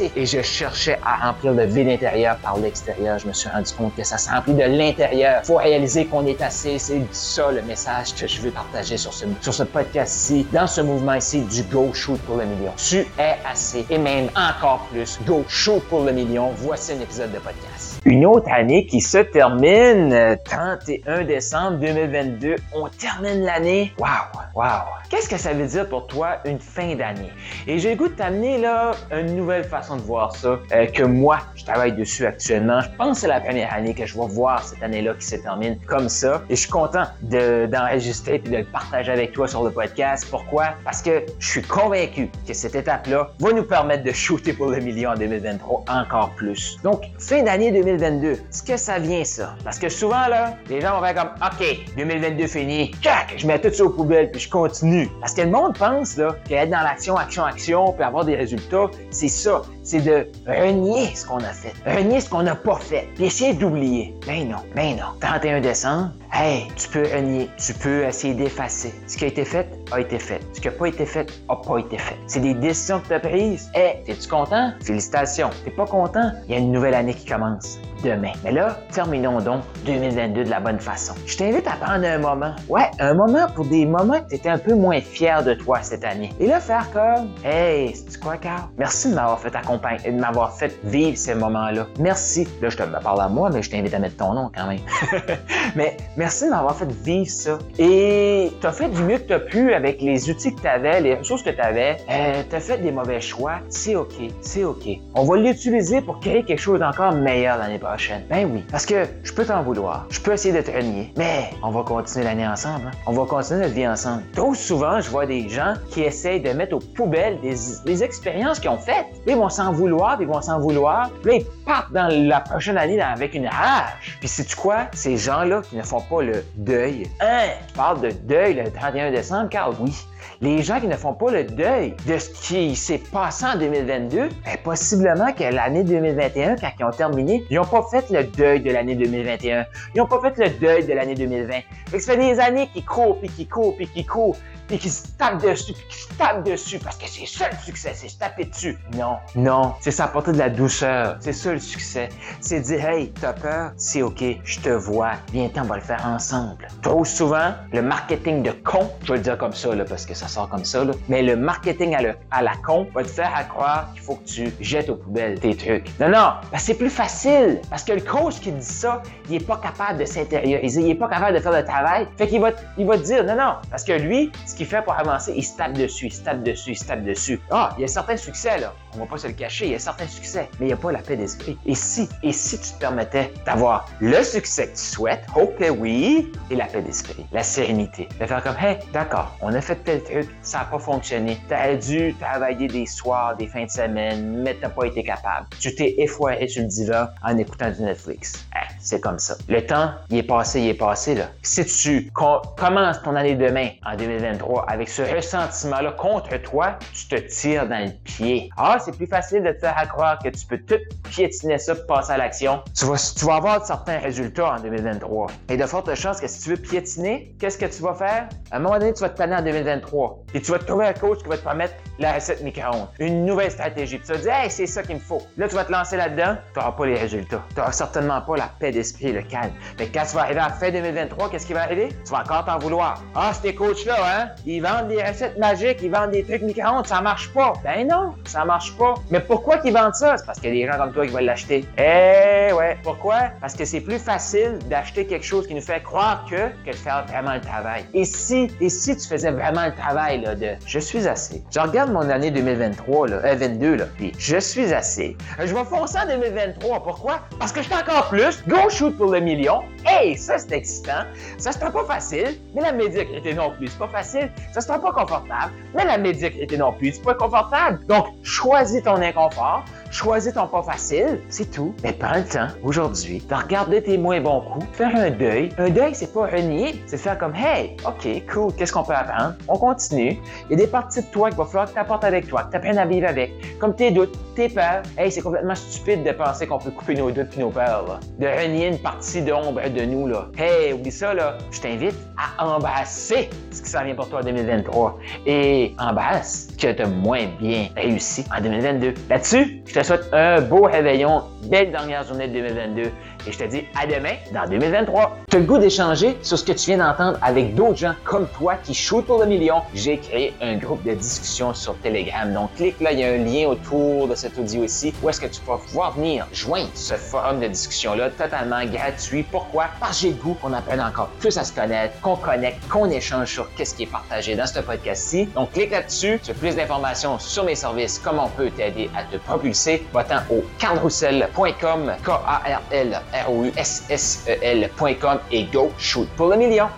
Et je cherchais à remplir le vide intérieur par l'extérieur. Je me suis rendu compte que ça se remplit de l'intérieur. Faut réaliser qu'on est assez. C'est ça le message que je veux partager sur ce, sur ce podcast-ci, dans ce mouvement ici du Go Shoot pour le million. Tu es assez et même encore plus. Go Shoot pour le million. Voici un épisode de podcast. Une autre année qui se termine 31 euh, décembre 2022. On termine l'année. Wow, wow. Qu'est-ce que ça veut dire pour toi une fin d'année? Et j'ai le goût de t'amener là une nouvelle façon de voir ça que moi je travaille dessus actuellement. Je pense que c'est la première année que je vais voir cette année-là qui se termine comme ça. Et je suis content d'enregistrer et de le partager avec toi sur le podcast. Pourquoi? Parce que je suis convaincu que cette étape-là va nous permettre de shooter pour le million en 2023 encore plus. Donc, fin d'année 2023 2022. Est-ce que ça vient, ça? Parce que souvent, là, les gens vont faire comme, OK, 2022 fini, cac, je mets tout ça aux poubelles, puis je continue. Parce que le monde pense, là, qu'être dans l'action, action, action, puis avoir des résultats, c'est ça. C'est de renier ce qu'on a fait. Renier ce qu'on n'a pas fait. Puis essayer d'oublier. Ben non, ben non. 31 décembre, hey, tu peux renier. Tu peux essayer d'effacer. Ce qui a été fait, a été fait. Ce qui n'a pas été fait, a pas été fait. C'est des décisions que tu as prises. Hey, es-tu content? Félicitations. T'es pas content? Il y a une nouvelle année qui commence demain. Mais là, terminons donc 2022 de la bonne façon. Je t'invite à prendre un moment. Ouais, un moment pour des moments que tu étais un peu moins fier de toi cette année. Et là, faire comme, hey, c'est quoi, Carl? Merci de m'avoir fait accompagner, de m'avoir fait vivre ces moments-là. Merci. Là, je te parle à moi, mais je t'invite à mettre ton nom quand même. mais merci de m'avoir fait vivre ça. Et tu as fait du mieux que tu as pu avec les outils que tu avais, les ressources que tu avais. Euh, tu as fait des mauvais choix. C'est OK. C'est OK. On va l'utiliser pour créer quelque chose d'encore meilleur l'année prochaine. Ben oui, parce que je peux t'en vouloir, je peux essayer de te renier, mais on va continuer l'année ensemble. Hein. On va continuer notre vie ensemble. Trop souvent, je vois des gens qui essayent de mettre aux poubelles des, expériences qu'ils ont faites. Ils vont s'en vouloir, ils vont s'en vouloir. Puis là, ils partent dans la prochaine année avec une rage. Puis sais-tu quoi? Ces gens-là qui ne font pas le deuil. Hein? Tu parles de deuil le 31 décembre, car oui. Les gens qui ne font pas le deuil de ce qui s'est passé en 2022, ben, possiblement que l'année 2021, quand ils ont terminé, ils n'ont pas fait le deuil de l'année 2021. Ils n'ont pas fait le deuil de l'année 2020. Fait que ça fait des années qu'ils courent, puis qu'ils courent, puis qu'ils courent et qui se tape dessus, puis qui se tape dessus, parce que c'est ça le succès, c'est se taper dessus. Non, non, c'est s'apporter de la douceur. C'est ça le succès. C'est dire, hey, t'as peur? C'est OK, je te vois. Viens, on va le faire ensemble. Trop souvent, le marketing de con, je vais le dire comme ça, là, parce que ça sort comme ça, là, mais le marketing à, la con va te faire croire qu'il faut que tu jettes aux poubelles tes trucs. Non, non, ben, c'est plus facile, parce que le coach qui dit ça, il est pas capable de s'intérioriser, il est pas capable de faire le travail. Fait qu'il va, il va te dire, non, non, parce que lui, ce qu'il fait pour avancer, il se tape dessus, il se tape dessus, il se tape dessus. Ah, il y a certains succès, là. On va pas se le cacher, il y a certains succès, mais il n'y a pas la paix d'esprit. Et si, et si tu te permettais d'avoir le succès que tu souhaites, ok oui, et la paix d'esprit, la sérénité, de faire comme, hey, d'accord, on a fait tel truc, ça n'a pas fonctionné, tu as dû travailler des soirs, des fins de semaine, mais t'as pas été capable. Tu t'es effoiré sur le divan en écoutant du Netflix. C'est comme ça. Le temps, il est passé, il est passé, là. Si tu commences ton année demain, en 2023, avec ce ressentiment-là contre toi, tu te tires dans le pied. Ah, c'est plus facile de te faire croire que tu peux tout piétiner ça pour passer à l'action. Tu vas, tu vas avoir certains résultats en 2023. Et de fortes chances que si tu veux piétiner, qu'est-ce que tu vas faire? À un moment donné, tu vas te planer en 2023. Et tu vas te trouver un coach qui va te permettre la recette micro-ondes. Une nouvelle stratégie. Puis tu vas dire, hey, c'est ça qu'il me faut. Là, tu vas te lancer là-dedans, tu n'auras pas les résultats. Tu n'auras certainement pas la paix d'esprit, le calme. Mais quand tu vas arriver à la fin 2023, qu'est-ce qui va arriver? Tu vas encore t'en vouloir. Ah, ces coachs-là, hein? Ils vendent des recettes magiques, ils vendent des trucs micro-ondes, ça marche pas. Ben non, ça marche pas. Mais pourquoi qu'ils vendent ça? C'est parce qu'il y a des gens comme toi qui veulent l'acheter. Eh ouais. Pourquoi? Parce que c'est plus facile d'acheter quelque chose qui nous fait croire que, que de faire vraiment le travail. Et si, et si tu faisais vraiment le travail là, de je suis assez. Je regarde mon année 2023, là, euh, 22, là, puis je suis assez. Je vais foncer en 2023. Pourquoi? Parce que je suis encore plus. Go shoot pour le million. Hey, ça c'est excitant. Ça sera pas facile, mais la médiocrité non plus. C'est pas facile. Ça sera pas confortable, mais la médiocrité non plus, c'est pas confortable. Donc, choisis ton inconfort, choisis ton pas facile, c'est tout. Mais prends le temps, aujourd'hui, de regarder tes moins bons coups, faire un deuil. Un deuil, c'est pas renier, c'est faire comme, hey, OK, cool, qu'est-ce qu'on peut apprendre? On continue. Il y a des parties de toi qu'il va falloir que tu apportes avec toi, que tu apprennes à vivre avec. Comme tes doutes, tes peurs. Hey, c'est complètement stupide de penser qu'on peut couper nos doutes puis nos peurs, là. De renier une partie d'ombre de nous, là. Hey, oublie ça, là. Je t'invite à embrasser ce qui s'en vient pour toi en 2023. Et embrasse que tu as moins bien réussi en 2022. Là-dessus, je te souhaite un beau réveillon, belle dernière journée de 2022 et je te dis à demain dans 2023. Tu as le goût d'échanger sur ce que tu viens d'entendre avec d'autres gens comme toi qui shootent pour le million. J'ai créé un groupe de discussion sur Telegram. Donc clique là, il y a un lien autour de cet audio ici où est-ce que tu vas pouvoir venir joindre ce forum de discussion-là totalement gratuit. Pourquoi? Parce que j'ai le goût qu'on apprenne encore plus à se connaître, qu'on connecte, qu'on échange sur qu'est-ce qui est partagé dans ce podcast-ci. Donc clique là-dessus. Tu as plus d'informations sur mes services, comment on peut t'aider à te propulser. Va-t'en au carrousel.com, K-A-R-L r o u s s e lcom et go shoot pour le million.